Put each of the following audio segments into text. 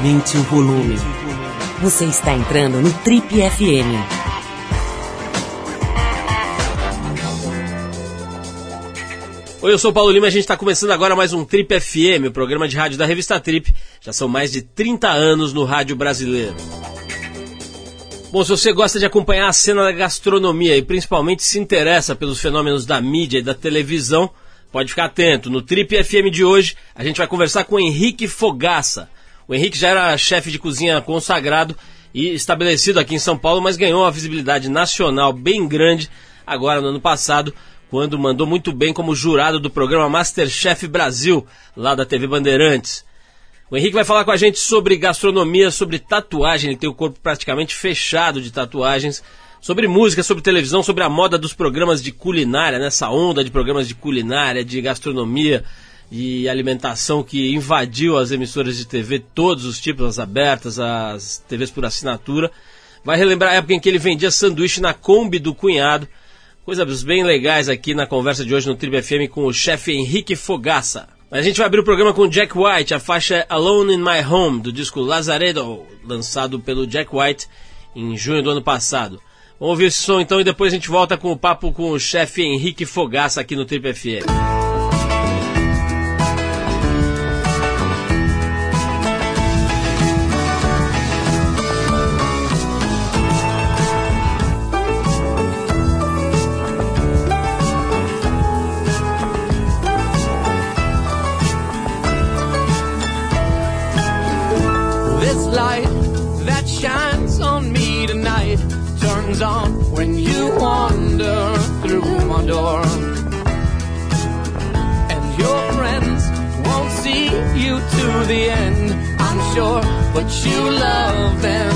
Aumente o volume. Você está entrando no Trip FM. Oi, eu sou o Paulo Lima e a gente está começando agora mais um Trip FM, o programa de rádio da revista Trip. Já são mais de 30 anos no rádio brasileiro. Bom, se você gosta de acompanhar a cena da gastronomia e principalmente se interessa pelos fenômenos da mídia e da televisão, pode ficar atento. No Trip FM de hoje, a gente vai conversar com Henrique Fogaça. O Henrique já era chefe de cozinha consagrado e estabelecido aqui em São Paulo, mas ganhou uma visibilidade nacional bem grande agora no ano passado, quando mandou muito bem como jurado do programa Masterchef Brasil, lá da TV Bandeirantes. O Henrique vai falar com a gente sobre gastronomia, sobre tatuagem, ele tem o corpo praticamente fechado de tatuagens, sobre música, sobre televisão, sobre a moda dos programas de culinária, nessa onda de programas de culinária, de gastronomia e alimentação que invadiu as emissoras de TV, todos os tipos, as abertas, as TVs por assinatura. Vai relembrar a época em que ele vendia sanduíche na Kombi do cunhado. Coisas bem legais aqui na conversa de hoje no Tribe FM com o chefe Henrique Fogaça. A gente vai abrir o programa com Jack White, a faixa Alone in My Home, do disco Lazaredo, lançado pelo Jack White em junho do ano passado. Vamos ouvir esse som então e depois a gente volta com o papo com o chefe Henrique Fogaça aqui no Trip FM. The end, I'm sure, but you love them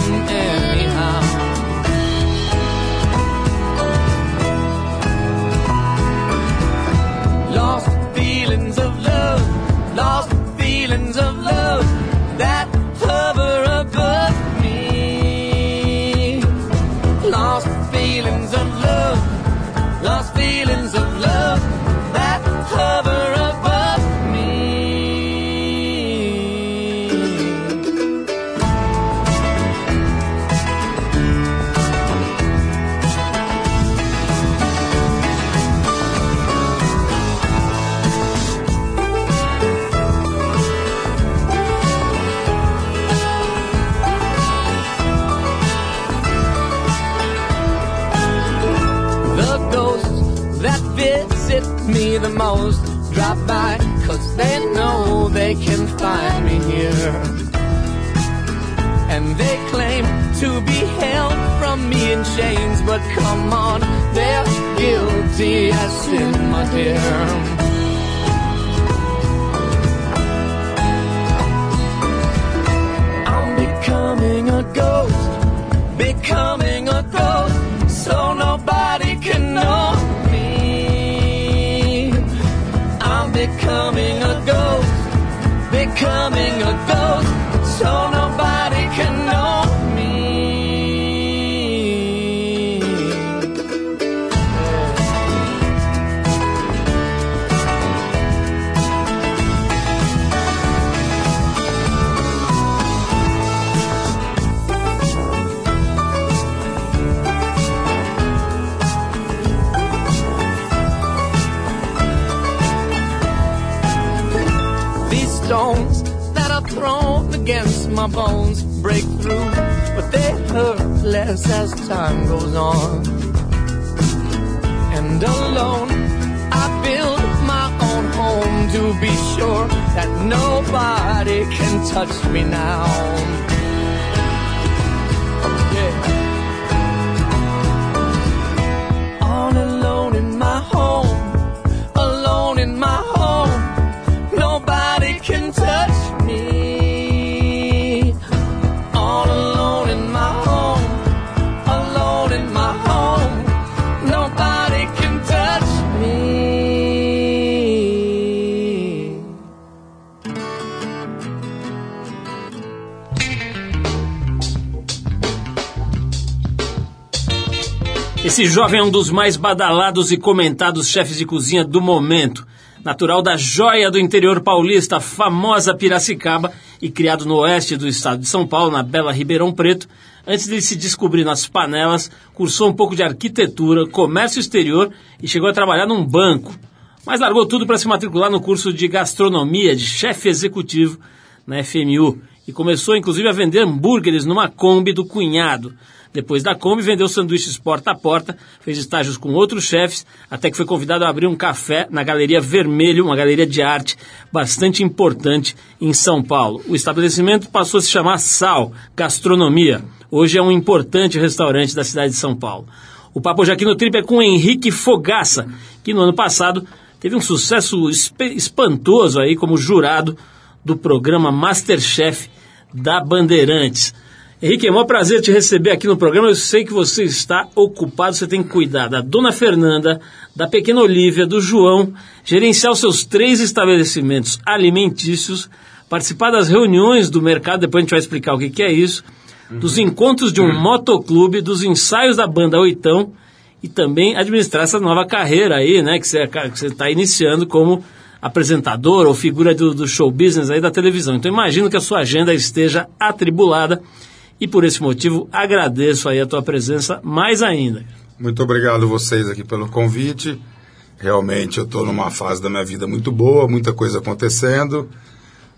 they claim to be held from me in chains, but come on, they're guilty as sin, my dear. I'm becoming a ghost, becoming a ghost, so nobody can know me. I'm becoming a ghost, becoming my bones break through, but they hurt less as time goes on. And alone, I build my own home to be sure that nobody can touch me now. Yeah. All alone in my home, alone in my home. Esse jovem é um dos mais badalados e comentados chefes de cozinha do momento. natural da joia do interior paulista, famosa Piracicaba, e criado no oeste do estado de São Paulo, na bela Ribeirão Preto, antes de se descobrir nas panelas, cursou um pouco de arquitetura, comércio exterior e chegou a trabalhar num banco. Mas largou tudo para se matricular no curso de gastronomia de chefe executivo na FMU e começou inclusive a vender hambúrgueres numa Kombi do cunhado. Depois da Kombi, vendeu sanduíches porta a porta, fez estágios com outros chefes, até que foi convidado a abrir um café na Galeria Vermelho, uma galeria de arte bastante importante em São Paulo. O estabelecimento passou a se chamar Sal Gastronomia. Hoje é um importante restaurante da cidade de São Paulo. O Papo hoje aqui no Trip é com Henrique Fogaça, que no ano passado teve um sucesso espantoso aí como jurado do programa Masterchef da Bandeirantes. Henrique, é um prazer te receber aqui no programa. Eu sei que você está ocupado, você tem que cuidar da Dona Fernanda, da pequena Olivia, do João, gerenciar os seus três estabelecimentos alimentícios, participar das reuniões do mercado, depois a gente vai explicar o que, que é isso, dos encontros de um motoclube, dos ensaios da banda Oitão e também administrar essa nova carreira aí, né, que você está iniciando como apresentador ou figura do, do, show business aí da televisão. Então imagino que a sua agenda esteja atribulada e por esse motivo agradeço aí a tua presença mais ainda. Muito obrigado vocês aqui pelo convite. Realmente eu estou numa fase da minha vida muito boa, muita coisa acontecendo.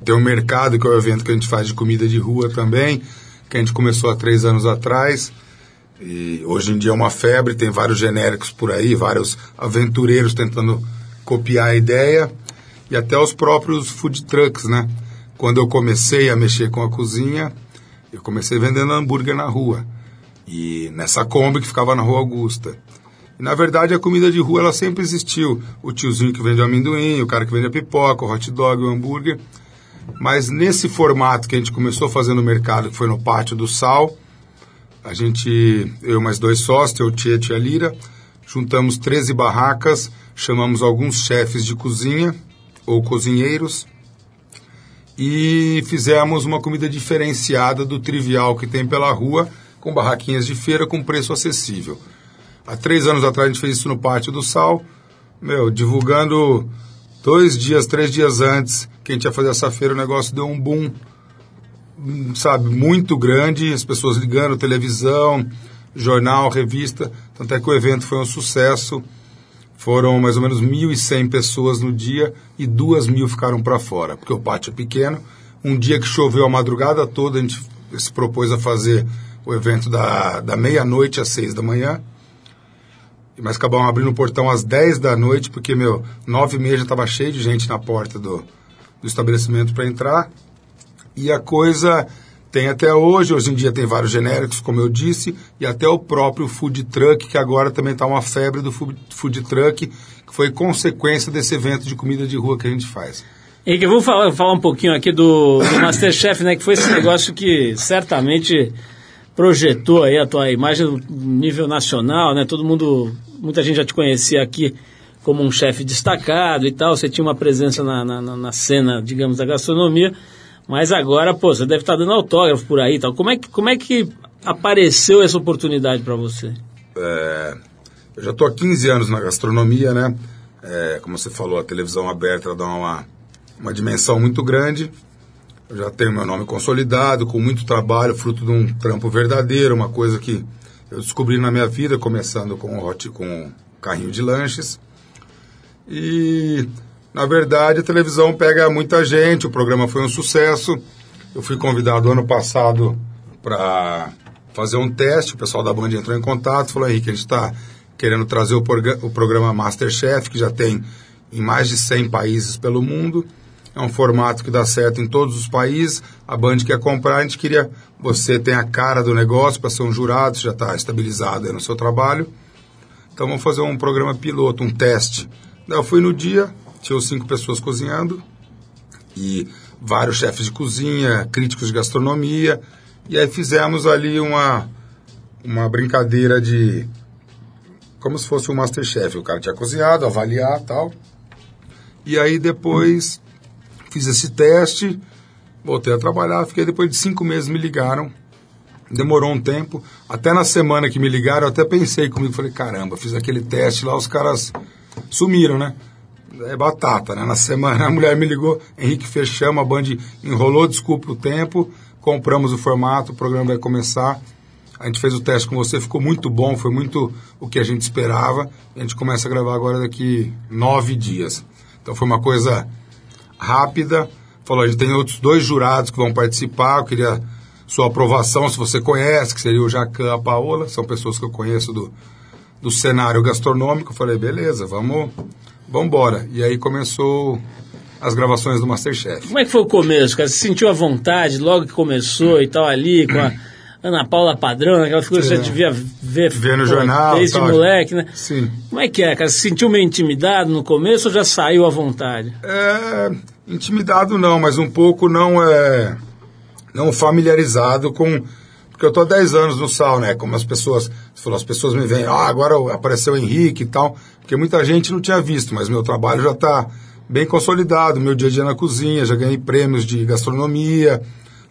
Tem um mercado, que é o evento que a gente faz de comida de rua também que a gente começou há três anos atrás. E hoje em dia é uma febre, tem vários genéricos por aí, vários aventureiros tentando copiar a ideia e até os próprios food trucks, né? Quando eu comecei a mexer com a cozinha, eu comecei vendendo hambúrguer na rua. E nessa Kombi que ficava na Rua Augusta. E na verdade a comida de rua ela sempre existiu. O tiozinho que vende o amendoim, o cara que vende a pipoca, o hot dog, o hambúrguer. Mas nesse formato que a gente começou fazer no mercado, que foi no Pátio do Sal, a gente, eu mais dois sócios, o Tietchan e a Lira, juntamos 13 barracas, chamamos alguns chefes de cozinha ou cozinheiros e fizemos uma comida diferenciada do trivial que tem pela rua, com barraquinhas de feira com preço acessível. Há três anos atrás a gente fez isso no Pátio do Sal, meu, divulgando dois dias, três dias antes que a gente ia fazer essa feira, o negócio deu um boom, sabe, muito grande, as pessoas ligando, televisão, jornal, revista, tanto é que o evento foi um sucesso. Foram mais ou menos 1.100 pessoas no dia e duas mil ficaram para fora, porque o pátio é pequeno. Um dia que choveu a madrugada toda, a gente se propôs a fazer o evento da, da meia-noite às seis da manhã. Mas acabamos abrindo o portão às 10 da noite, porque, meu, nove e meia já estava cheio de gente na porta do, do estabelecimento para entrar. E a coisa tem até hoje, hoje em dia tem vários genéricos, como eu disse, e até o próprio food truck, que agora também está uma febre do food truck, que foi consequência desse evento de comida de rua que a gente faz. Henrique, vamos falar, falar um pouquinho aqui do, do Masterchef, né, que foi esse negócio que certamente projetou aí a tua imagem no nível nacional, né, todo mundo, muita gente já te conhecia aqui como um chefe destacado e tal, você tinha uma presença na, na, na, cena, digamos, da gastronomia, mas agora, pô, você deve estar dando autógrafo por aí tal. Como é que, como é que apareceu essa oportunidade para você? É, eu já estou há 15 anos na gastronomia, né? É, como você falou, a televisão aberta dá uma, uma dimensão muito grande. Eu já tenho meu nome consolidado, com muito trabalho, fruto de um trampo verdadeiro, uma coisa que eu descobri na minha vida, começando com o hot, com o carrinho de lanches. E, na verdade, a televisão pega muita gente, o programa foi um sucesso. Eu fui convidado ano passado para fazer um teste, o pessoal da Band entrou em contato, falou, Henrique, a gente está querendo trazer o, o programa Masterchef, que já tem em mais de 100 países pelo mundo. É um formato que dá certo em todos os países. A Band quer comprar, a gente queria. Você tem a cara do negócio para ser um jurado, já está estabilizado no seu trabalho. Então vamos fazer um programa piloto, um teste eu fui no dia, tinha cinco pessoas cozinhando e vários chefes de cozinha, críticos de gastronomia, e aí fizemos ali uma, uma brincadeira de. como se fosse um Masterchef. O cara tinha cozinhado, avaliar tal. E aí depois fiz esse teste, voltei a trabalhar, fiquei depois de cinco meses me ligaram. Demorou um tempo, até na semana que me ligaram, eu até pensei comigo, falei, caramba, fiz aquele teste lá, os caras sumiram, né? É batata, né? Na semana a mulher me ligou, Henrique, fechamos, a Band enrolou, desculpa o tempo, compramos o formato, o programa vai começar. A gente fez o teste com você, ficou muito bom, foi muito o que a gente esperava. A gente começa a gravar agora daqui nove dias. Então foi uma coisa rápida. Falou, a gente tem outros dois jurados que vão participar, eu queria sua aprovação, se você conhece, que seria o Jacan e a Paola, são pessoas que eu conheço do, do cenário gastronômico. Eu falei, beleza, vamos, vamos embora. E aí começou as gravações do Masterchef. Como é que foi o começo, cara? Você sentiu a vontade logo que começou e tal ali, com a Ana Paula Padrão, aquela figura que você devia ver, Ver no pô, jornal, desde tal. moleque, né? Sim. Como é que é, cara? Você se sentiu meio intimidado no começo ou já saiu à vontade? É, intimidado não, mas um pouco não é não familiarizado com porque eu tô há 10 anos no sal, né? Como as pessoas, falou, as pessoas me veem, ah, agora apareceu o Henrique e tal, porque muita gente não tinha visto, mas meu trabalho já está bem consolidado, meu dia a dia na cozinha, já ganhei prêmios de gastronomia,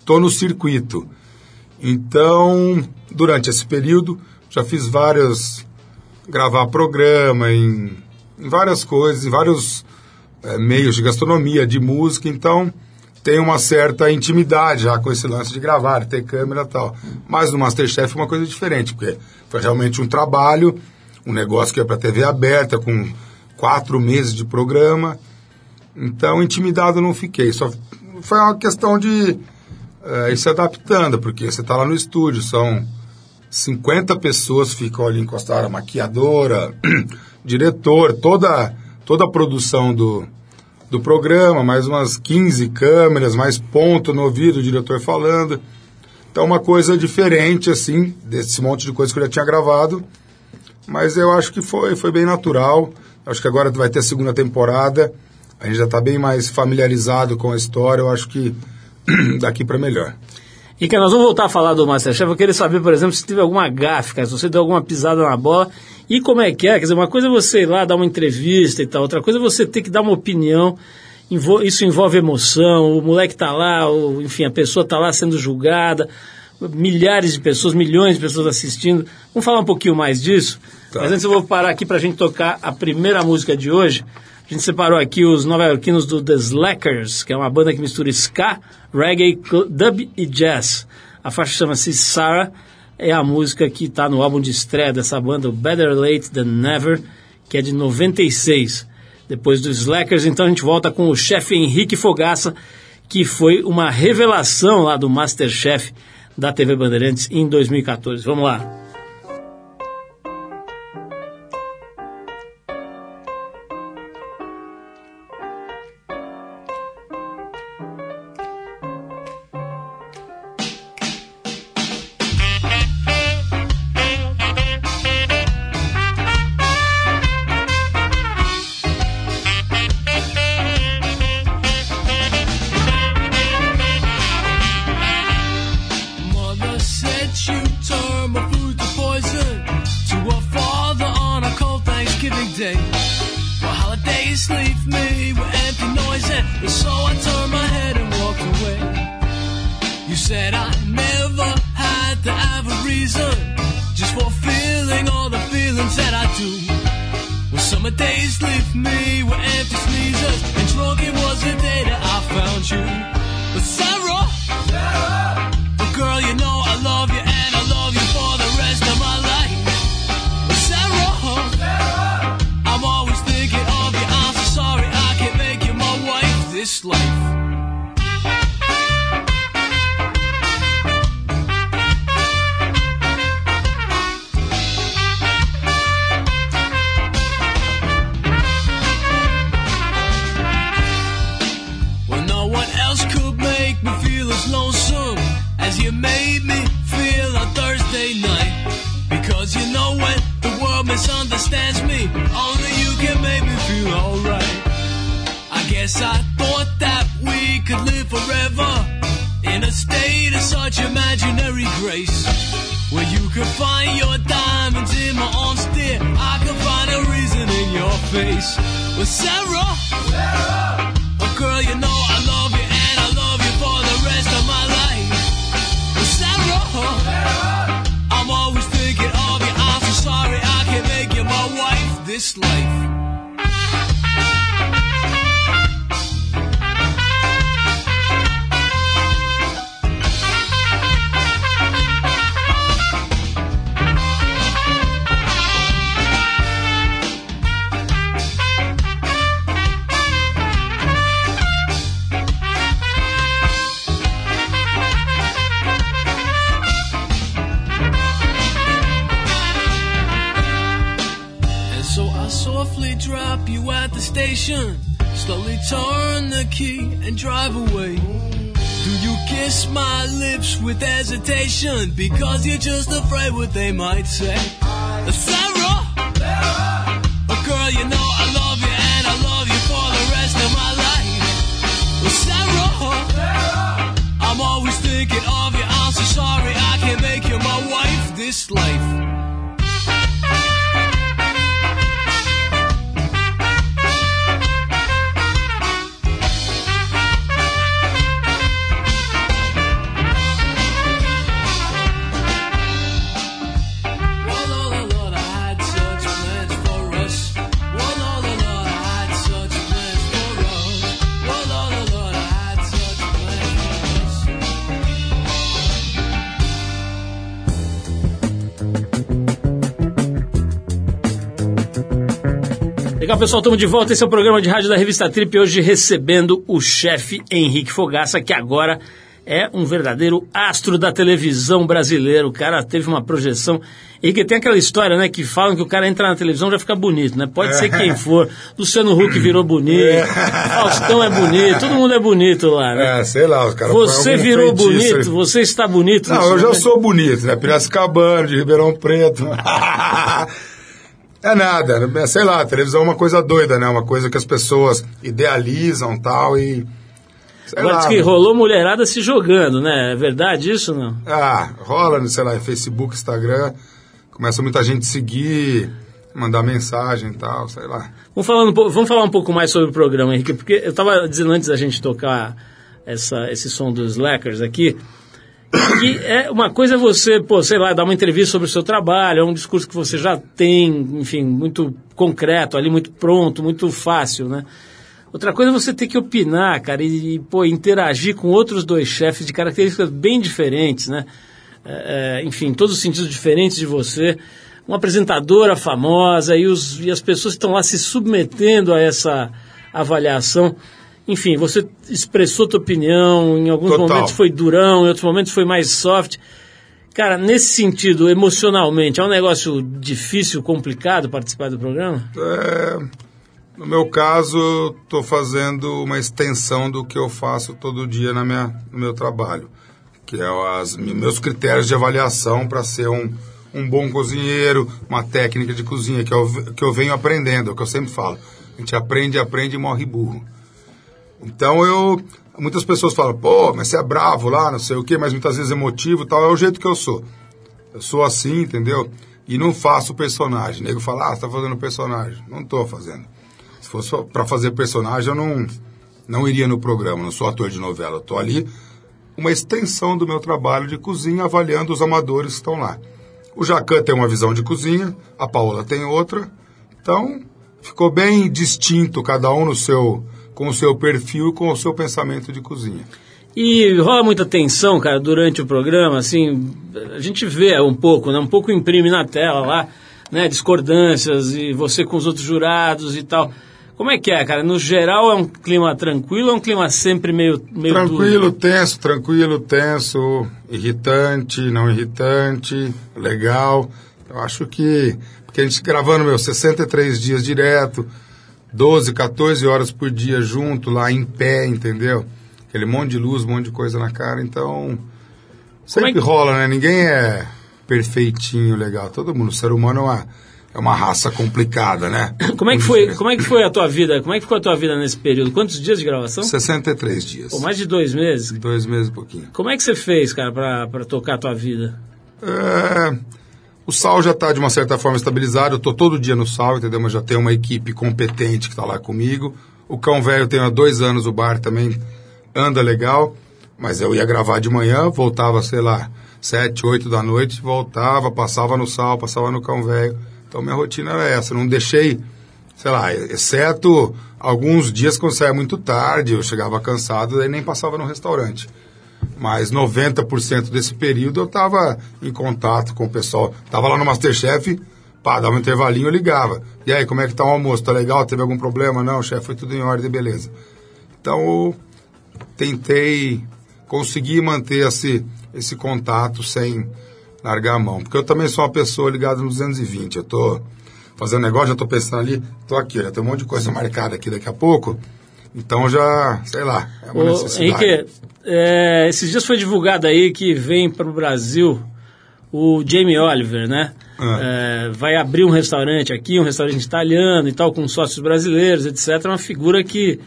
tô no circuito. Então, durante esse período, já fiz várias gravar programa em, em várias coisas, em vários é, meios de gastronomia, de música, então tem uma certa intimidade já com esse lance de gravar, ter câmera e tal. Mas no Masterchef é uma coisa diferente, porque foi realmente um trabalho, um negócio que é para TV aberta, com quatro meses de programa. Então, intimidado não fiquei. Só foi uma questão de é, ir se adaptando, porque você está lá no estúdio, são 50 pessoas ficam ali encostadas, maquiadora, diretor, toda, toda a produção do, do programa, mais umas 15 câmeras, mais ponto no ouvido, o diretor falando. Então, uma coisa diferente, assim, desse monte de coisa que eu já tinha gravado. Mas eu acho que foi, foi bem natural. Acho que agora vai ter a segunda temporada. A gente já está bem mais familiarizado com a história. Eu acho que daqui para melhor. E que nós vamos voltar a falar do Masterchef. Eu queria saber, por exemplo, se teve alguma gafe, cara, se você deu alguma pisada na bola. E como é que é? Quer dizer, uma coisa é você ir lá dar uma entrevista e tal, outra coisa é você ter que dar uma opinião. Isso envolve emoção, o moleque tá lá, o, enfim, a pessoa tá lá sendo julgada, milhares de pessoas, milhões de pessoas assistindo. Vamos falar um pouquinho mais disso? Tá. Mas antes eu vou parar aqui pra gente tocar a primeira música de hoje. A gente separou aqui os nova-iorquinos do The Slackers, que é uma banda que mistura ska, reggae, dub e jazz. A faixa chama-se Sarah, é a música que está no álbum de estreia dessa banda, Better Late Than Never, que é de 96. Depois dos Slackers, então a gente volta com o chefe Henrique Fogaça, que foi uma revelação lá do Masterchef da TV Bandeirantes em 2014. Vamos lá. As you made me feel on Thursday night. Because you know when the world misunderstands me, only you can make me feel alright. I guess I thought that we could live forever in a state of such imaginary grace. Where you could find your diamonds in my arms, dear. I could find a reason in your face. Well, Sarah. Oh, girl, you know I this life. The. Slowly turn the key and drive away. Do you kiss my lips with hesitation? Because you're just afraid what they might say. Sarah! Oh, girl, you know I love you and I love you for the rest of my life. Sarah! I'm always thinking of you. I'm so sorry I can't make you my wife this life. Legal, pessoal, estamos de volta. Esse é o programa de rádio da revista Trip. Hoje recebendo o chefe Henrique Fogaça, que agora é um verdadeiro astro da televisão brasileira. O cara teve uma projeção. Henrique, tem aquela história, né? Que falam que o cara entra na televisão já fica bonito, né? Pode ser quem for. Luciano Huck virou bonito. Faustão é bonito. Todo mundo é bonito lá, né? É, sei lá, os caras Você virou bonito, aí. você está bonito. Não, eu já sou bonito, né? Piracicabano, de Ribeirão Preto. é nada, né? sei lá, a televisão é uma coisa doida, né? Uma coisa que as pessoas idealizam tal e. Sei Agora lá, que rolou mulherada se jogando, né? É verdade isso ou não? Ah, rola, sei lá, em Facebook, Instagram. Começa muita gente seguir, mandar mensagem e tal, sei lá. Vamos, falando vamos falar um pouco mais sobre o programa, Henrique, porque eu estava dizendo antes da gente tocar essa, esse som dos Slackers aqui, que é uma coisa você, pô, sei lá, dar uma entrevista sobre o seu trabalho, é um discurso que você já tem, enfim, muito concreto ali, muito pronto, muito fácil, né? Outra coisa é você ter que opinar, cara, e, e, pô, interagir com outros dois chefes de características bem diferentes, né? É, é, enfim, todos os sentidos diferentes de você. Uma apresentadora famosa e, os, e as pessoas que estão lá se submetendo a essa avaliação. Enfim, você expressou tua opinião, em alguns Total. momentos foi durão, em outros momentos foi mais soft. Cara, nesse sentido, emocionalmente, é um negócio difícil, complicado participar do programa? É, no meu caso, estou fazendo uma extensão do que eu faço todo dia na minha, no meu trabalho, que é as, meus critérios de avaliação para ser um, um bom cozinheiro, uma técnica de cozinha que eu, que eu venho aprendendo, é o que eu sempre falo. A gente aprende, aprende e morre burro. Então eu. Muitas pessoas falam, pô, mas você é bravo lá, não sei o quê, mas muitas vezes emotivo tal, é o jeito que eu sou. Eu sou assim, entendeu? E não faço personagem. O nego fala, ah, você tá fazendo personagem. Não tô fazendo. Se fosse para fazer personagem, eu não, não iria no programa, não sou ator de novela. Eu tô ali, uma extensão do meu trabalho de cozinha, avaliando os amadores que estão lá. O Jacan tem uma visão de cozinha, a Paola tem outra. Então, ficou bem distinto, cada um no seu, com o seu perfil e com o seu pensamento de cozinha. E rola muita tensão, cara, durante o programa, assim, a gente vê um pouco, né? Um pouco imprime na tela lá, né? Discordâncias e você com os outros jurados e tal. Como é que é, cara? No geral é um clima tranquilo ou é um clima sempre meio, meio Tranquilo, duro? tenso, tranquilo, tenso, irritante, não irritante, legal. Eu acho que, porque a gente gravando, meu, 63 dias direto, 12, 14 horas por dia junto, lá em pé, entendeu? Aquele monte de luz, um monte de coisa na cara, então. Sempre é que- rola, né? Ninguém é perfeitinho, legal. Todo mundo, o ser humano é uma, é uma raça complicada, né? Como é, que foi, como é que foi a tua vida? Como é que ficou a tua vida nesse período? Quantos dias de gravação? 63 dias. Pô, mais de dois meses. Dois meses e pouquinho. Como é que você fez, cara, pra, pra tocar a tua vida? É, o sal já está de uma certa forma estabilizado. Eu estou todo dia no sal, entendeu? Mas já tem uma equipe competente que está lá comigo. O cão velho tem há dois anos o bar também anda legal. Mas eu ia gravar de manhã, voltava, sei lá, sete, oito da noite, voltava, passava no sal, passava no cão velho. Então minha rotina era essa. Não deixei, sei lá, exceto alguns dias quando saía muito tarde, eu chegava cansado, daí nem passava no restaurante mas 90% desse período eu estava em contato com o pessoal. Tava lá no Masterchef, pá, dava um intervalinho, eu ligava. E aí, como é que tá o almoço? Tá legal? Teve algum problema? Não, chefe, foi tudo em ordem, beleza. Então, eu tentei conseguir manter esse, esse contato sem largar a mão. Porque eu também sou uma pessoa ligada no 220. Eu tô fazendo negócio, já tô pensando ali, tô aqui, já tem um monte de coisa marcada aqui daqui a pouco. Então já, sei lá, é uma Ô, necessidade. Henrique, é, esses dias foi divulgado aí que vem para o Brasil o Jamie Oliver, né? Ah. É, vai abrir um restaurante aqui, um restaurante italiano e tal, com sócios brasileiros, etc. Uma figura que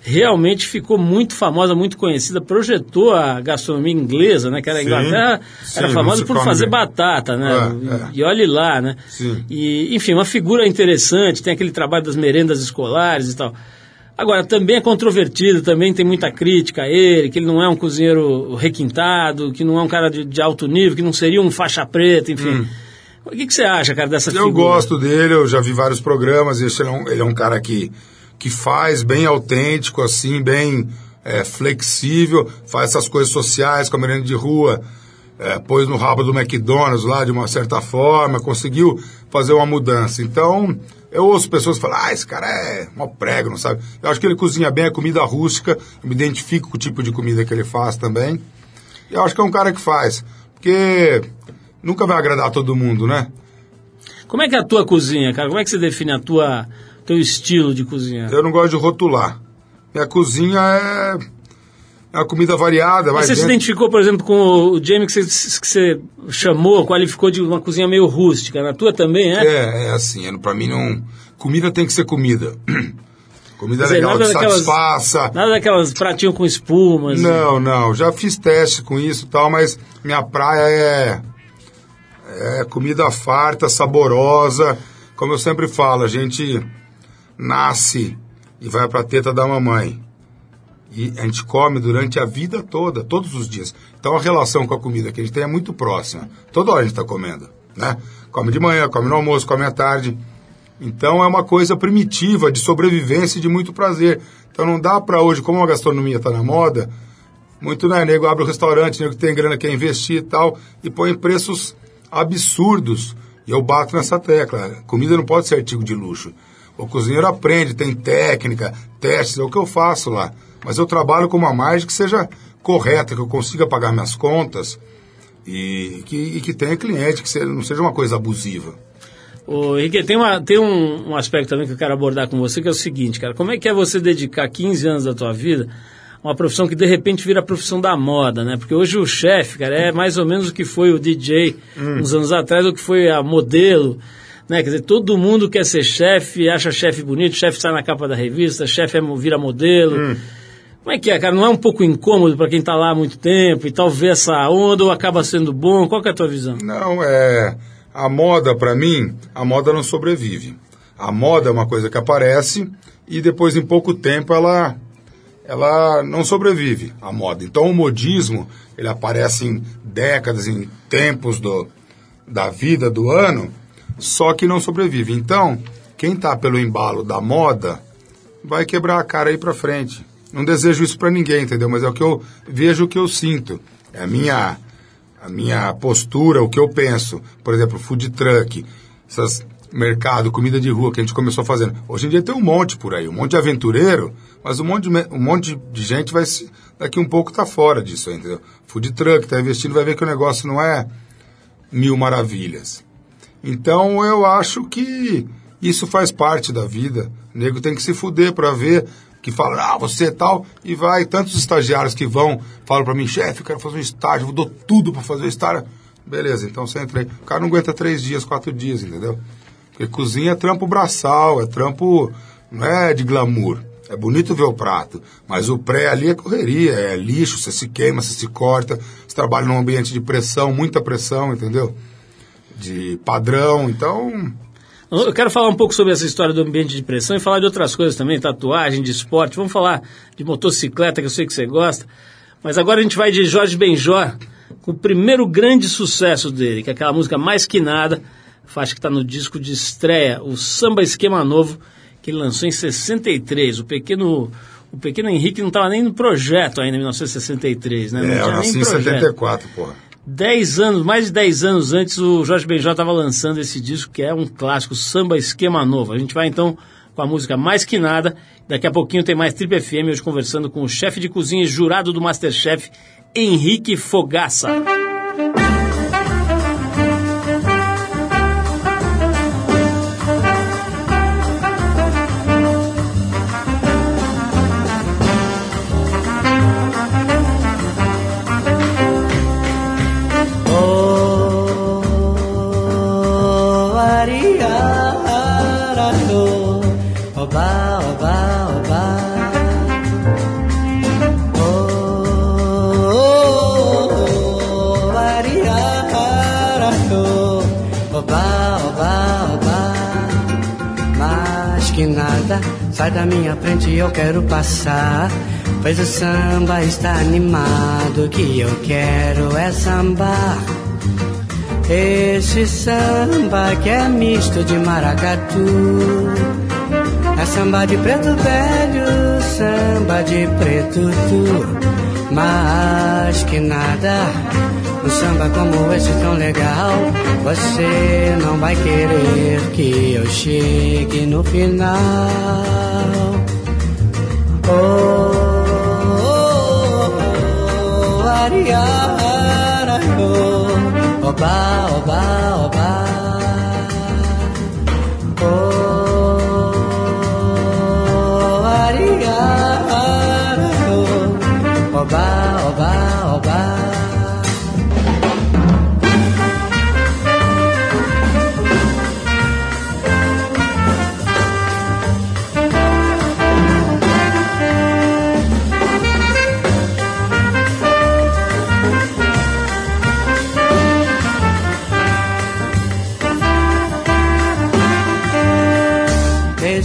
realmente ficou muito famosa, muito conhecida, projetou a gastronomia inglesa, né? Que era a Inglaterra, sim, era famosa por fazer bem. batata, né? É, é. E olhe lá, né? Sim. E, enfim, uma figura interessante, tem aquele trabalho das merendas escolares e tal. Agora, também é controvertido, também tem muita crítica a ele, que ele não é um cozinheiro requintado, que não é um cara de, de alto nível, que não seria um faixa preta, enfim. O que, que você acha, cara, dessa Hum. Eu figura? gosto dele, eu já vi vários programas, ele é um, ele é um cara que, que faz bem autêntico, assim, bem é, flexível, faz essas coisas sociais com a merenda de rua, é, pôs no rabo do McDonald's lá de uma certa forma, conseguiu fazer uma mudança. Então, eu ouço pessoas falar, ah, esse cara é mó prego, não sabe? Eu acho que ele cozinha bem a comida rústica, eu me identifico com o tipo de comida que ele faz também. E eu acho que é um cara que faz, porque nunca vai agradar todo mundo, né? Como é que é a tua cozinha, cara? Como é que você define a tua teu estilo de cozinhar? Eu não gosto de rotular. Minha cozinha é, é uma comida variada. Mas você se dentro- identificou, por exemplo, com o Jamie que você, que você chamou, qualificou de uma cozinha meio rústica. Na tua também, é? É, é assim, é, pra mim não... Comida tem que ser comida. Comida dizer, legal que daquelas- satisfaça. Nada daquelas pratinhos com espumas. Não, não, já fiz teste com isso e tal, mas minha praia é, é comida farta, saborosa. Como eu sempre falo, a gente nasce e vai pra teta da mamãe. E a gente come durante a vida toda, todos os dias. Então a relação com a comida que a gente tem é muito próxima. Toda hora a gente está comendo, né? Come de manhã, come no almoço, come à tarde. Então é uma coisa primitiva, de sobrevivência e de muito prazer. Então não dá para hoje, como a gastronomia está na moda, muito, né? Nego abre o restaurante, nego que tem grana, quer investir e tal, e põe preços absurdos. E eu bato nessa tecla. Comida não pode ser artigo de luxo. O cozinheiro aprende, tem técnica, testes, é o que eu faço lá. Mas eu trabalho com uma margem que seja correta, que eu consiga pagar minhas contas e que, e que tenha cliente, que seja- não seja uma coisa abusiva. Ô, Henrique, tem, uma, tem um, um aspecto também que eu quero abordar com você, que é o seguinte, cara. Como é que é você dedicar 15 anos da tua vida a uma profissão que de repente vira a profissão da moda, né? Porque hoje o chefe, cara, é mais ou menos o que foi o DJ uns anos atrás, o que foi a modelo, né? Quer dizer, todo mundo quer ser chefe, acha chefe bonito, chefe sai na capa da revista, chefe é, vira modelo. Como é que é, cara? Não é um pouco incômodo para quem tá lá há muito tempo e tal ver essa onda ou acaba sendo bom? Qual é a tua visão? Não, é. A moda, pra mim, a moda não sobrevive. A moda é uma coisa que aparece e depois, em pouco tempo, ela, ela não sobrevive, a moda. Então, o modismo, ele aparece em décadas, em tempos do, da vida, do ano, só que não sobrevive. Então, quem tá pelo embalo da moda vai quebrar a cara aí pra frente. Não desejo isso pra ninguém, entendeu? Mas é o que eu vejo, o que eu sinto. É a minha a minha postura, o que eu penso. Por exemplo, food truck, essas mercado, comida de rua que a gente começou fazendo. Hoje em dia tem um monte por aí, um monte de aventureiro, mas um monte de, um monte de gente vai se, daqui um pouco tá fora disso, entendeu? Food truck tá investindo, vai ver que o negócio não é mil maravilhas. Então eu acho que isso faz parte da vida. O nego tem que se fuder para ver que fala, ah, você tal, e vai. Tantos estagiários que vão, falam para mim, chefe, quero fazer um estágio, eu dou tudo para fazer o estágio. Beleza, então você entra aí. O cara não aguenta três dias, quatro dias, entendeu? Porque cozinha é trampo braçal, é trampo, não é de glamour. É bonito ver o prato, mas o pré ali é correria, é lixo, você se queima, você se corta, você trabalha num ambiente de pressão, muita pressão, entendeu? De padrão, então Eu quero falar um pouco sobre essa história do ambiente de pressão e falar de outras coisas também, tatuagem, de esporte. Vamos falar de motocicleta, que eu sei que você gosta. Mas agora a gente vai de Jorge Benjor com o primeiro grande sucesso dele, que é aquela música Mais Que Nada, faixa que está no disco de estreia, o Samba Esquema Novo, que ele lançou em 63. O pequeno, o pequeno Henrique não estava nem no projeto ainda em 1963, né? Não é, eu nasci em projeto. 74, porra. Dez anos, mais de 10 anos antes, o Jorge Benjó estava lançando esse disco que é um clássico, Samba Esquema Novo. A gente vai então com a música Mais Que Nada. Daqui a pouquinho tem mais Trip FM, hoje conversando com o chefe de cozinha e jurado do Masterchef, Henrique Fogaça. Da minha frente, eu quero passar. Pois o samba está animado, que eu quero é sambar. Esse samba que é misto de maracatu. É samba de preto velho, samba de preto tu. Mas que nada, um samba como esse tão legal. Você não vai querer que eu chegue no final. Oh, oh, oh, oh, oba, oba, oba. Oh, ariara, oh, oba, oba, oba.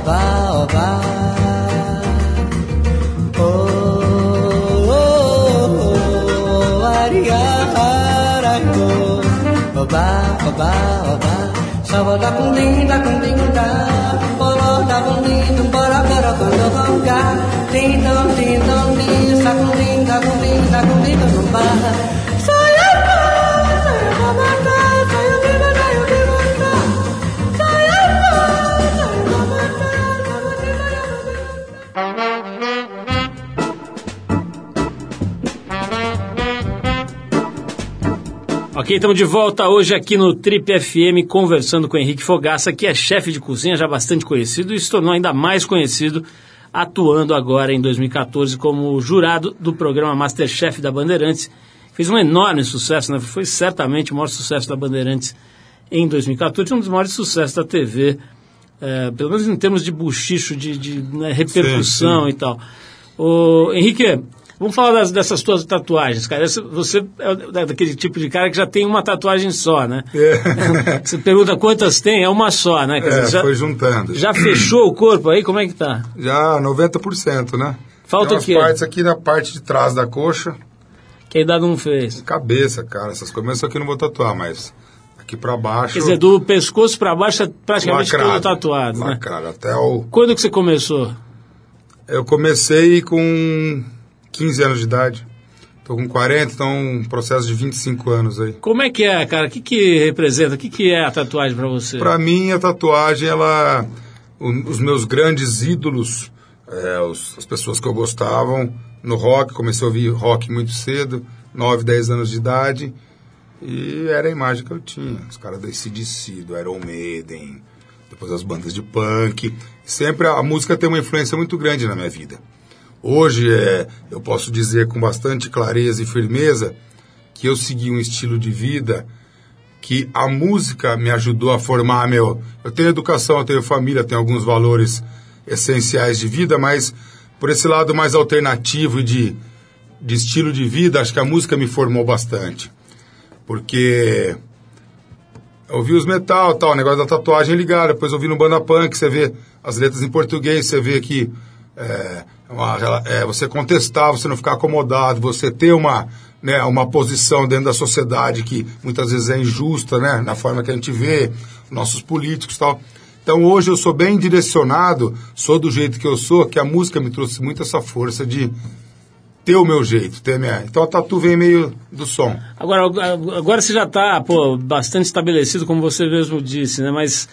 oba, oba. Oh, oh, oh, oh, oba, oba, oba. Sava da cundim, da cundim, da, bolo da cundim, bora, bora, quando vão cá. Tim, dom, tim, dom, tim, sa cundim, Ok, estamos de volta hoje aqui no Trip FM conversando com Henrique Fogaça, que é chefe de cozinha já bastante conhecido e se tornou ainda mais conhecido atuando agora em 2014 como jurado do programa Masterchef da Bandeirantes. Fez um enorme sucesso, né? foi certamente o maior sucesso da Bandeirantes em 2014, um dos maiores sucessos da TV, eh, pelo menos em termos de buchicho, de, de né, repercussão Sim, sim. e tal. Ô, Henrique, vamos falar das- dessas tuas tatuagens, cara. Você é da- daquele tipo de cara que já tem uma tatuagem só, né? É. Você pergunta quantas tem, é uma só, né? Quer É, dizer, já, foi juntando. já fechou o corpo aí? Como é que tá? Já 90%, né? Falta o quê? partes aqui na parte de trás da coxa, Que a idade não fez. cabeça, cara, essas coisas. Aqui eu não vou tatuar, mas aqui pra baixo. Quer dizer, do pescoço pra baixo é praticamente lacrado, todo tatuado, né? lacrado. Até o... Quando que você começou? Eu comecei com 15 anos de idade. Tô com 40, então um processo de 25 anos aí. Como é que é, cara? O que que representa? O que que é a tatuagem pra você? Pra mim, a tatuagem, ela. os meus grandes ídolos, é, os- as pessoas que eu gostavam no rock, comecei a ouvir rock muito cedo, 9, 10 anos de idade, e era a imagem que eu tinha. Os caras do ACDC, do Iron Maiden, depois as bandas de punk. Sempre a, a música tem uma influência muito grande na minha vida. Hoje, é, eu posso dizer com bastante clareza e firmeza que eu segui um estilo de vida que a música me ajudou a formar meu. Eu tenho educação, eu tenho família, tenho alguns valores essenciais de vida, mas por esse lado mais alternativo de, de estilo de vida, acho que a música me formou bastante. Porque ouvi os metal, tal, o negócio da tatuagem ligado, depois ouvi no banda punk, você vê as letras em português, você vê que é, uma é, você contestar, você não ficar acomodado, você ter uma, né, uma posição dentro da sociedade que muitas vezes é injusta, né, na forma que a gente vê, nossos políticos e tal. Então hoje eu sou bem direcionado, sou do jeito que eu sou, que a música me trouxe muito essa força de ter o meu jeito, ter minha... Então a tatu vem meio do som. Agora, agora você já está bastante estabelecido, como você mesmo disse, né? Mas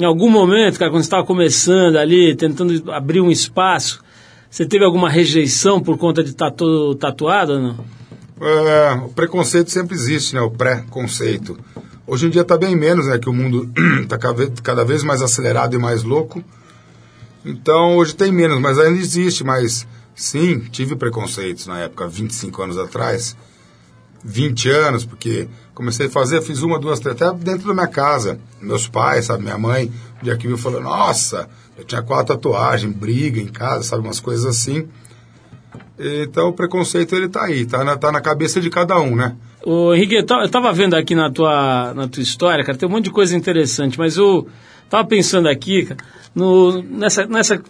Em algum momento, cara, quando você estava começando ali, tentando abrir um espaço, você teve alguma rejeição por conta de estar todo tatuado ou não? É, o preconceito sempre existe, né? O pré-conceito. Hoje em dia está bem menos, né? Que o mundo está cada vez mais acelerado e mais louco. Então hoje tem menos, mas ainda existe. Mas sim, tive preconceitos na época, 25 anos atrás. 20 anos, porque comecei a fazer, fiz uma, duas, três, até dentro da minha casa. Meus pais, sabe, minha mãe, um dia que viu, falou, nossa, eu tinha quatro tatuagens, briga em casa, sabe, umas coisas assim. Então o preconceito ele tá aí, tá na, tá na cabeça de cada um, né? Ô, Henrique, eu ta- eu tava vendo aqui na tua, na tua história, cara, tem um monte de coisa interessante, mas eu tava pensando aqui, cara, no, nessa, nessa,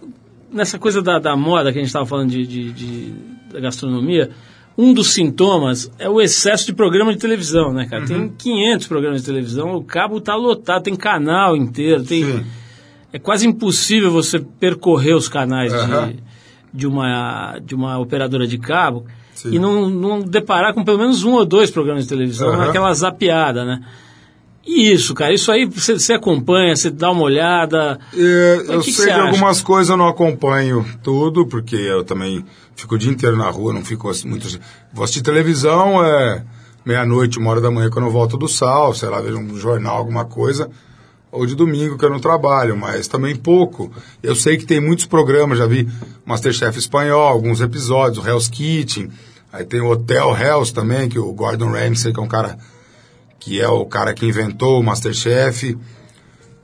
nessa coisa da, da moda que a gente tava falando de, de, de- da gastronomia, um dos sintomas é o excesso de programa de televisão, né, cara? Tem 500 programas de televisão, o cabo tá lotado, tem canal inteiro, tem... Sim. É quase impossível você percorrer os canais Aham. de, de, uma, de uma operadora de cabo Sim. e não, não deparar com pelo menos um ou dois programas de televisão, Aham. aquela zapiada, né? E isso, cara, isso aí você, você acompanha, você dá uma olhada. É, eu que que sei de acha? algumas coisas eu não acompanho tudo, porque eu também fico o dia inteiro na rua, não fico assim, muito. Vou assistir televisão, é meia-noite, uma hora da manhã quando eu volto do sal, sei lá, vejo um jornal, alguma coisa, ou de domingo que eu não trabalho, mas também pouco. Eu sei que tem muitos programas, já vi Masterchef espanhol, alguns episódios, o Hell's Kitchen, aí tem o Hotel Hells também, que o Gordon Ramsay, que é um cara que é o cara que inventou o Masterchef.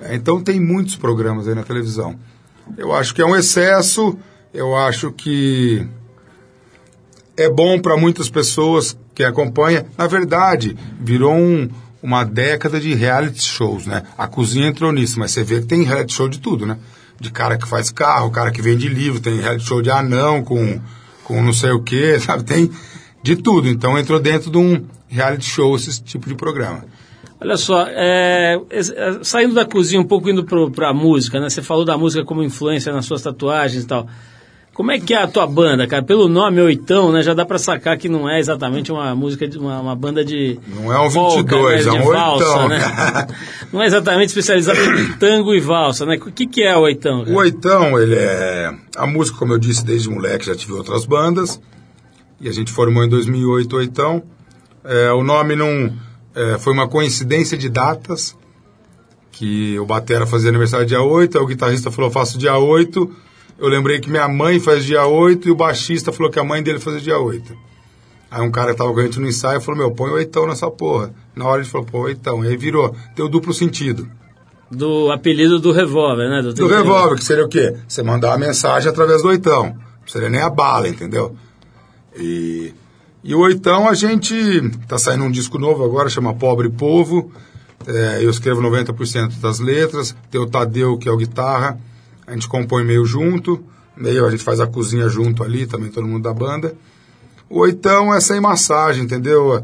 É, Então tem muitos programas aí na televisão. Eu acho que é um excesso, eu acho que é bom para muitas pessoas que acompanham. Na verdade, virou um- uma década de reality shows, né? A cozinha entrou nisso, mas você vê que tem reality show de tudo, né? De cara que faz carro, cara que vende livro, tem reality show de anão com, com não sei o que, sabe? Tem de tudo. Então entrou dentro de um reality show esse tipo de programa. Olha só, é, é, saindo da cozinha um pouco indo para a música, né? Você falou da música como influência nas suas tatuagens e tal. Como é que é a tua banda, cara? Pelo nome Oitão, né? Já dá pra sacar que não é exatamente uma música de uma, uma banda de Não é um polka, 22, né? é um valsa, oitão. né? Não é exatamente especializado em tango e valsa, né? O que, que é o Oitão? cara? O Oitão, ele é. A música, como eu disse, desde moleque já tive outras bandas. E a gente formou em 2008 o Oitão. É, o nome não. é, foi uma coincidência de datas. Que o Batera fazia aniversário dia 8, aí o guitarrista falou: faço dia 8. Eu lembrei que minha mãe faz dia 8 e o baixista falou que a mãe dele fazia dia 8. Aí um cara que tava com a gente no ensaio falou: Meu, põe o Oitão nessa porra. Na hora ele falou: Pô, Oitão. E aí virou. Deu duplo sentido. Do apelido do revólver, né? Do revólver, que seria o quê? Você mandar uma mensagem através do oitão. Não seria nem a bala, entendeu? E, e o oitão, a gente tá saindo um disco novo agora, chama Pobre Povo. É, eu escrevo 90% das letras. Tem o Tadeu, que é o guitarra. A gente compõe meio junto. Meio a gente faz a cozinha junto ali, também todo mundo da banda. O oitão é sem massagem, entendeu?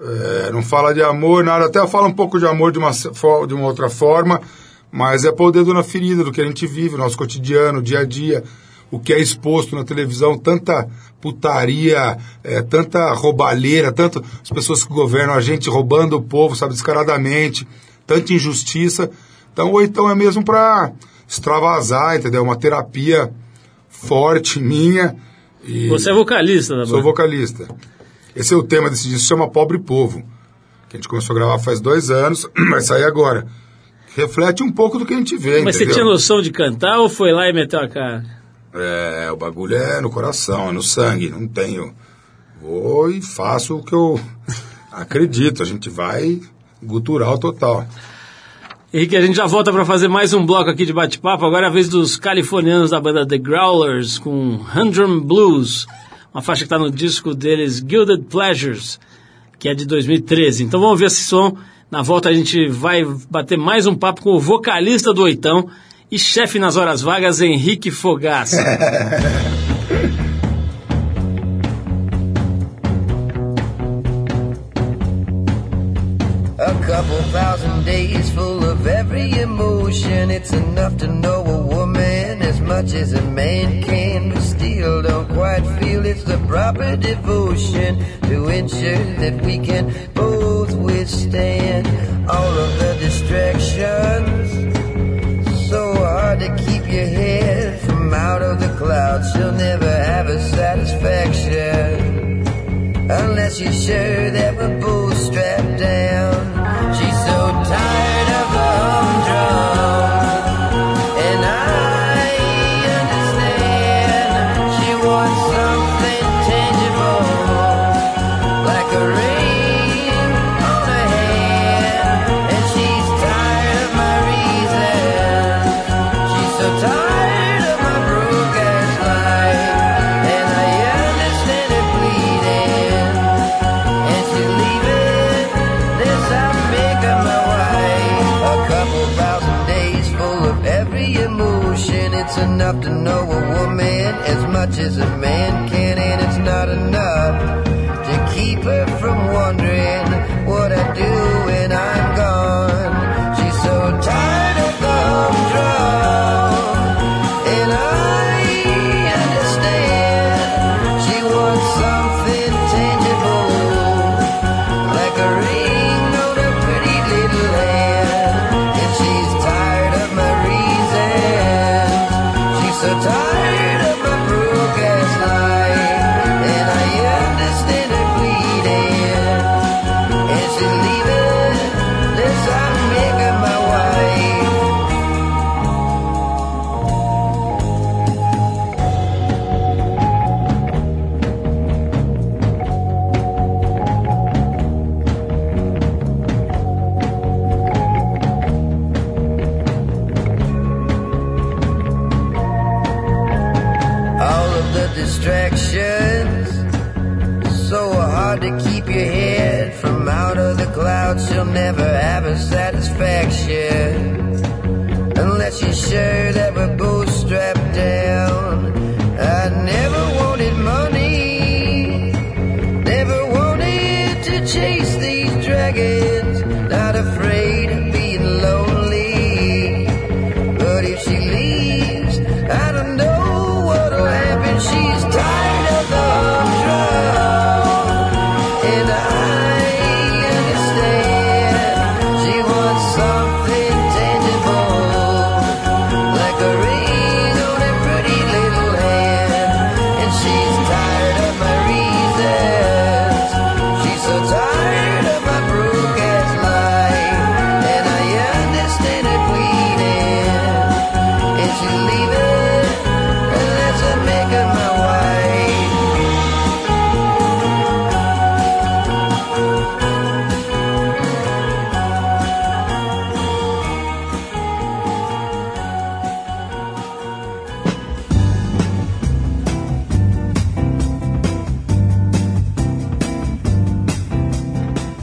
É, não fala de amor, nada. Até fala um pouco de amor de uma, de uma outra forma, mas é pôr o dedo na ferida do que a gente vive, nosso cotidiano, dia a dia, o que é exposto na televisão, tanta putaria, é, tanta roubalheira, tanto as pessoas que governam a gente roubando o povo, sabe, descaradamente, tanta injustiça. Então, o oitão é mesmo para extravasar, entendeu? Uma terapia forte minha. Você é vocalista da Sou banda. vocalista. Esse é o tema desse disco, chama Pobre Povo. Que a gente começou a gravar faz dois anos, vai sair agora. Reflete um pouco do que a gente vê, Mas você entendeu? tinha noção de cantar ou foi lá e meteu a cara? É, o bagulho é no coração, é no sangue, não tenho. Vou e faço o que eu acredito. A gente vai gutural total. Henrique, a gente já volta para fazer mais um bloco aqui de bate-papo. Agora é a vez dos californianos da banda The Growlers com Humdrum Blues, uma faixa que está no disco deles Gilded Pleasures, que é de 2013. Então vamos ver esse som. Na volta a gente vai bater mais um papo com o vocalista do Oitão e chefe nas horas vagas, Henrique Fogaça. couple thousand days full of every emotion. It's enough to know a woman as much as a man can, but still don't quite feel it's the proper devotion to ensure that we can both withstand all of the distractions. So hard to keep your head from out of the clouds. You'll never have a satisfaction unless you're sure that we're both strapped down. Much as a man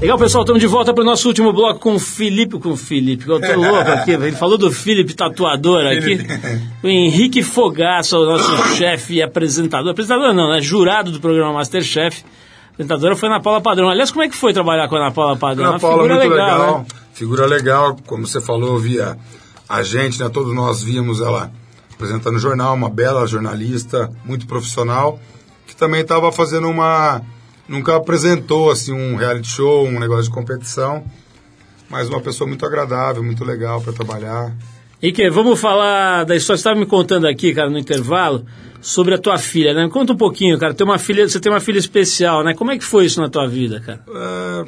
Legal, pessoal, estamos de volta para o nosso último bloco com o Felipe, com o Felipe, eu tô louco aqui, ele falou do Felipe tatuador aqui, o Henrique Fogaça, o nosso chefe e apresentador, apresentador não, né, jurado do programa Masterchef, apresentadora foi Ana Paula Padrão. Aliás, como é que foi trabalhar com a Ana Paula Padrão? Ana Paula, figura muito legal, legal. né? Figura legal, como você falou, via a gente, né? Todos nós víamos ela apresentando jornal, uma bela jornalista, muito profissional, que também estava fazendo uma. Nunca apresentou assim um reality show, um negócio de competição, mas uma pessoa muito agradável, muito legal para trabalhar. Henrique, vamos falar da história, você estava me contando aqui, cara, no intervalo, sobre a tua filha, né? Conta um pouquinho, cara, tem uma filha, você tem uma filha especial, né? Como é que foi isso na tua vida, cara? É,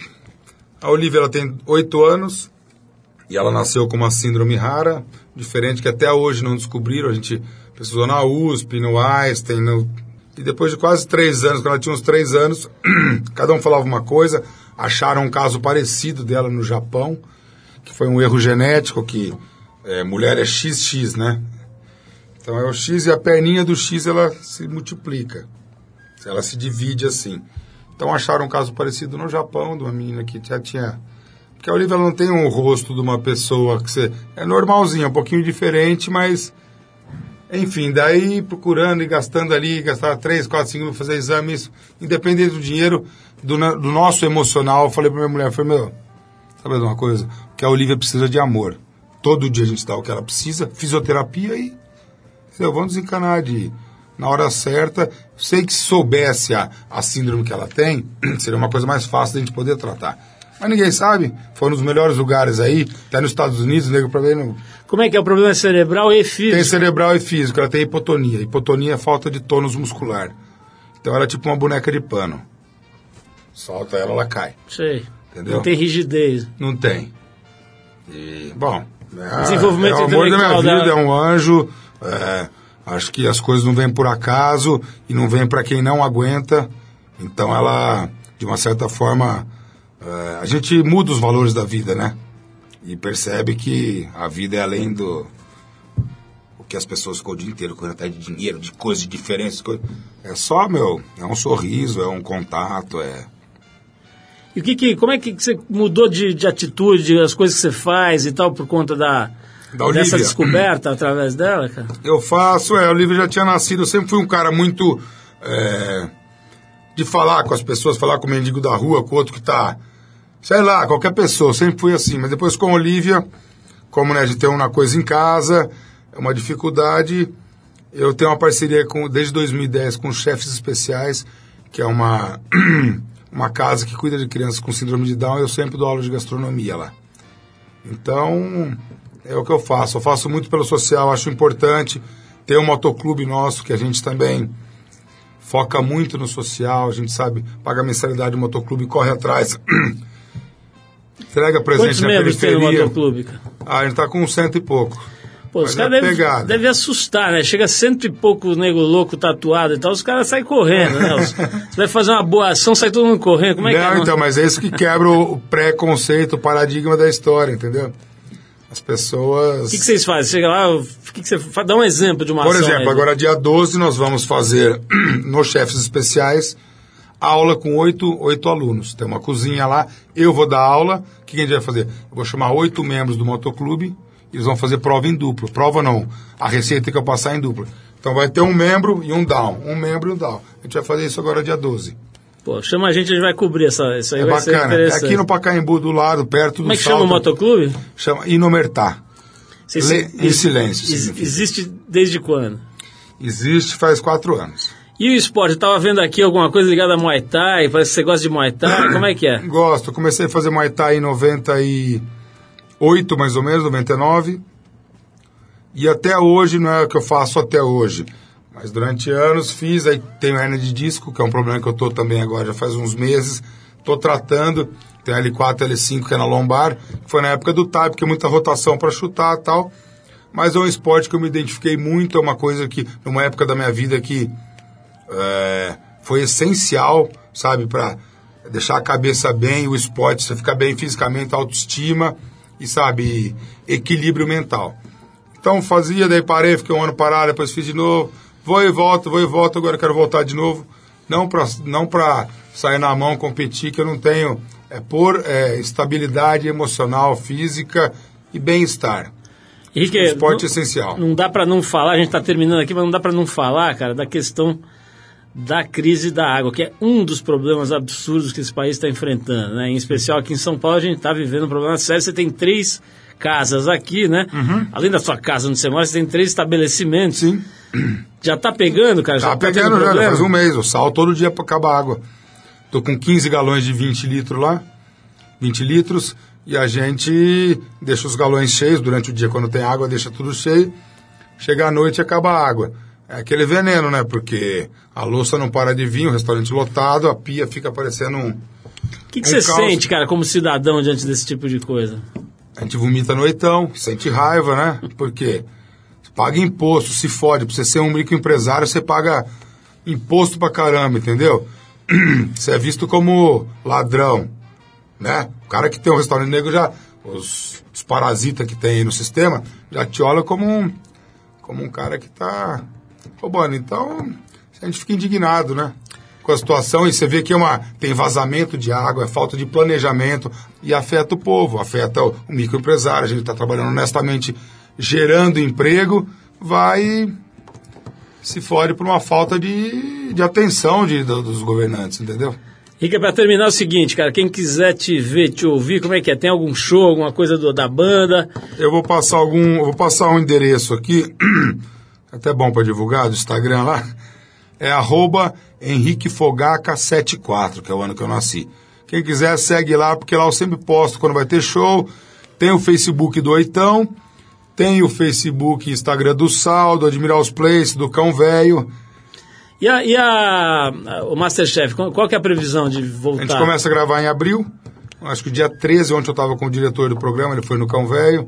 a Olivia ela tem oito anos e ela nasceu com uma síndrome rara, diferente que até hoje não descobriram. A gente pesquisou na USP, no Einstein, no... e depois de quase três anos, quando ela tinha uns três anos, cada um falava uma coisa. Acharam um caso parecido dela no Japão, que foi um erro genético que é, mulher é XX, né? Então é o X e a perninha do X ela se multiplica. Ela se divide assim. Então acharam um caso parecido no Japão, de uma menina que já tinha. Porque a Olivia não tem um rosto de uma pessoa que você. É normalzinha, um pouquinho diferente, mas. Enfim, daí procurando e gastando ali, gastava 3, 4, 5 mil fazer exames, independente do dinheiro, do, do nosso emocional, eu falei pra minha mulher, falei, meu, sabe de uma coisa? Que a Olivia precisa de amor. Todo dia a gente dá o que ela precisa, fisioterapia e Entendeu? Vamos desencanar de na hora certa. Sei que se soubesse a, a síndrome que ela tem, seria uma coisa mais fácil da gente poder tratar. Mas ninguém sabe. Foi um dos melhores lugares aí, até nos Estados Unidos, nego pra ver. Como é que é o problema cerebral e físico? Tem cerebral e físico, ela tem hipotonia. Hipotonia é falta de tônus muscular. Então ela é tipo uma boneca de pano. Solta ela, ela cai. Sei. Entendeu? Não tem rigidez. Não tem. E, bom, é, Desenvolvimento é o amor da minha vida, é um anjo. é, acho que as coisas não vêm por acaso e não vêm para quem não aguenta. Então ela, de uma certa forma, é, a gente muda os valores da vida, né? E percebe que a vida é além do o que as pessoas ficam o dia inteiro correndo atrás de dinheiro, de coisas, de diferenças. coisas. É só, meu, é um sorriso, é um contato, é... E o que, que como é que você mudou de, de atitude, as coisas que você faz e tal, por conta da, Da dessa descoberta através dela, cara? Eu faço, é, o Olivia já tinha nascido, eu sempre fui um cara muito é, de falar com as pessoas, falar com o mendigo da rua, com o outro que tá, sei lá, qualquer pessoa, sempre fui assim, mas depois com a Olivia, como né, de ter uma coisa em casa, é uma dificuldade, eu tenho uma parceria com, desde 2010 com Chefes Especiais, que é uma, uma casa que cuida de crianças com síndrome de Down, eu sempre dou aula de gastronomia lá. Então, é o que eu faço. Eu faço muito pelo social, acho importante. Ter um motoclube nosso, que a gente também foca muito no social, a gente sabe, paga mensalidade do motoclube, corre atrás. Entrega presente Quantos na membros tem no periferia. motoclube, cara? Ah, a gente tá com cento e pouco. Pô, os Mas caras é devem deve assustar, né? Chega cento e pouco nego louco tatuado e tal, os caras saem correndo, né? Os- Você vai fazer uma boa ação, sai todo mundo correndo. Como é que Não, é? então, mas é isso que quebra o preconceito, o paradigma da história, entendeu? As pessoas. O que, que vocês fazem? Chega lá, o que, que você? Dá um exemplo de uma Por ação. exemplo, aí. agora dia 12 nós vamos fazer nos chefes especiais aula com oito, oito alunos. Tem uma cozinha lá, eu vou dar aula. O que a gente vai fazer? Eu vou chamar oito membros do motoclube e eles vão fazer prova em duplo. Prova não, a receita que eu passar em dupla. Então vai ter um membro e um down. Um membro e um down. A gente vai fazer isso agora dia 12. Pô, chama a gente, a gente vai cobrir essa, isso aí É vai ser bacana. É interessante. aqui no Pacaembu do lado, perto do Como é que chama o Salto. motoclube? Chama Inomertá. Le- em silêncio, ex- existe desde quando? Existe faz quatro anos. E o esporte? Eu tava vendo aqui alguma coisa ligada a Muay Thai, parece que você gosta de Muay Thai, como é que é? Gosto. Comecei a fazer Muay Thai em 98, mais ou menos, 99. E até hoje, não é o que eu faço até hoje. Mas durante anos fiz, aí tenho hernia de disco, que é um problema que eu tô também agora já faz uns meses. Tô tratando. Tem L4, L5, que é na lombar, foi na época do TAI, porque muita rotação para chutar e tal. Mas é um esporte que eu me identifiquei muito, é uma coisa que, numa época da minha vida que é, foi essencial, sabe, para deixar a cabeça bem, o esporte, você ficar bem fisicamente, autoestima e, sabe, equilíbrio mental. Então fazia, daí parei, fiquei um ano parado, depois fiz de novo, vou e volto, vou e volto, agora quero voltar de novo. Não para não pra sair na mão, competir, que eu não tenho, é por é, estabilidade emocional, física e bem-estar. Henrique, Esporte não, essencial. não dá pra não falar, a gente tá terminando aqui, mas não dá pra não falar, cara, da questão da crise da água, que é um dos problemas absurdos que esse país está enfrentando, né? Em especial aqui em São Paulo a gente está vivendo um problema sério. Você tem três casas aqui, né? Além da sua casa onde você mora, você tem três estabelecimentos. Uhum. Sim. Já tá pegando, cara? Já Tá pegando já, já problema? faz um mês. Eu sal todo dia para acabar água. Tô com 15 galões de 20 litros lá. 20 litros. E a gente deixa os galões cheios durante o dia, quando tem água, deixa tudo cheio. Chega à noite e acaba a água. É aquele veneno, né? Porque a louça não para de vir, o restaurante lotado, a pia fica parecendo um. O que, que um você caos. sente, cara, como cidadão diante desse tipo de coisa? A gente vomita noitão, sente raiva, né? Porque paga imposto, se fode. Pra você ser um microempresário, você paga imposto pra caramba, entendeu? Você é visto como ladrão, né? O cara que tem um restaurante negro já... Os, os parasitas que tem aí no sistema já te olham como um, como um cara que tá roubando. Então, a gente fica indignado, né? Com a situação e você vê que é uma, tem vazamento de água, é falta de planejamento e afeta o povo, afeta o, microempresário. A gente está trabalhando honestamente, gerando emprego, vai se fode por uma falta de, de atenção de, do- dos governantes, entendeu? Rica, pra terminar é o seguinte, cara, quem quiser te ver, te ouvir, como é que é? Tem algum show, alguma coisa do- da banda? Eu vou passar algum, eu vou passar um endereço aqui, até bom para divulgar do Instagram lá. É arroba henriquefogaca74, que é o ano que eu nasci. Quem quiser segue lá, porque lá eu sempre posto quando vai ter show. Tem o Facebook do Oitão, tem o Facebook e Instagram do Sal, do Admiral Place, do Cão Velho. E, a, e a- o Masterchef, qual, que é a previsão de A gente voltar? começa a gravar em abril. Acho que dia 13, ontem eu estava com o diretor do programa, ele foi no Cão Velho.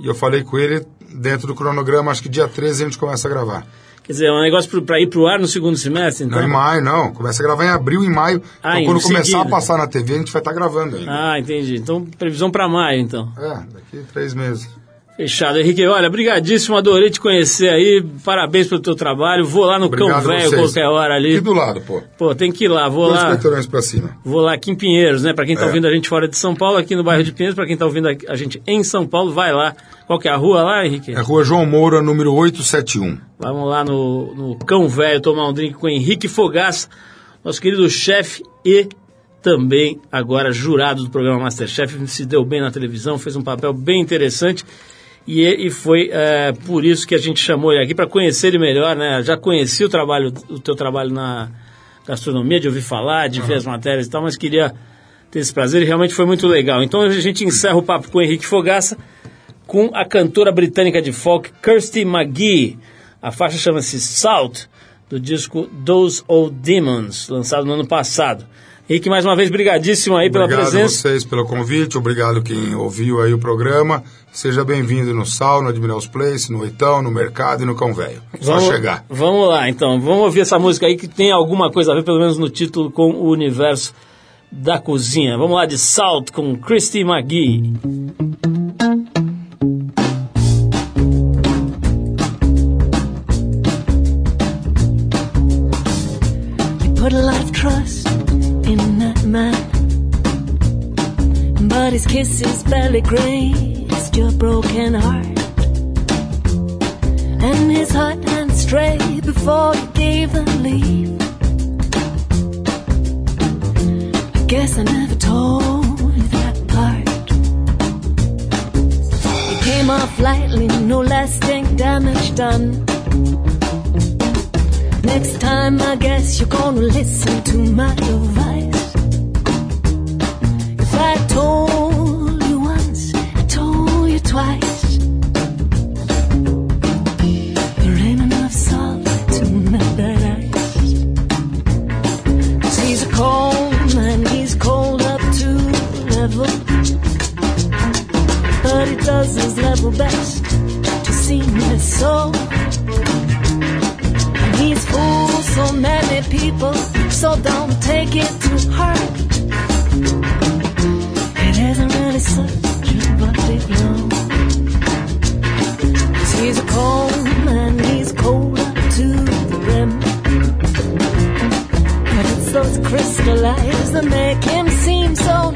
E eu falei com ele, dentro do cronograma, acho que dia 13 a gente começa a gravar. Quer dizer, é um negócio para ir pro ar no segundo semestre, então? Não em maio, não. Começa a gravar em abril e maio. Ah, então, em quando começar seguida. a passar na TV, a gente vai estar gravando ainda. Ah, entendi. Então, previsão para maio, então. É, daqui três meses. Fechado. Henrique, olha, brigadíssimo, adorei te conhecer aí. Parabéns pelo teu trabalho. Vou lá no Cão Obrigado a Velho qualquer hora ali. Aqui do lado, pô. Pô, tem que ir lá, vou Dois lá. pra cima. Vou lá aqui em Pinheiros, né? Pra quem tá É. ouvindo a gente fora de São Paulo, aqui no bairro de Pinheiros, pra quem tá ouvindo a gente em São Paulo, vai lá. Qual que é a rua lá, Henrique? É Rua João Moura, número 871. Vamos lá no, no Cão Velho tomar um drink com o Henrique Fogaça, nosso querido chefe e também agora jurado do programa Masterchef. Se deu bem na televisão, fez um papel bem interessante. E, e foi é, por isso que a gente chamou ele aqui para conhecer ele melhor, né? Já conheci o trabalho, o teu trabalho na gastronomia, de ouvir falar, de ver as matérias e tal, mas queria ter esse prazer e realmente foi muito legal. Então a gente encerra o papo com o Henrique Fogaça com a cantora britânica de folk Kirsty McGee. A faixa chama-se Salt, do disco Those Old Demons, lançado no ano passado. Henrique, mais uma vez, brigadíssimo aí pela Obrigado a presença. vocês pelo convite, obrigado quem ouviu aí o programa. Seja bem-vindo no Sal, no Admiral's Place, no Oitão, no Mercado e no Cão Velho. Só chegar. Vamos lá, então. Vamos ouvir essa música aí que tem alguma coisa a ver, pelo menos no título, com o universo da cozinha. Vamos lá de Salt com Christy McGee. Kisses barely grazed your broken heart. And his heart went stray before you gave the leave. I guess I never told you that part. You came off lightly, no lasting damage done. Next time, I guess you're gonna listen to my advice. If I told There ain't enough salt to melt that ice. 'Cause he's a cold man, he's cold up to level. But he does his level best to seem his soul. He's fooled so many people, so don't take it crystallize and make him seem so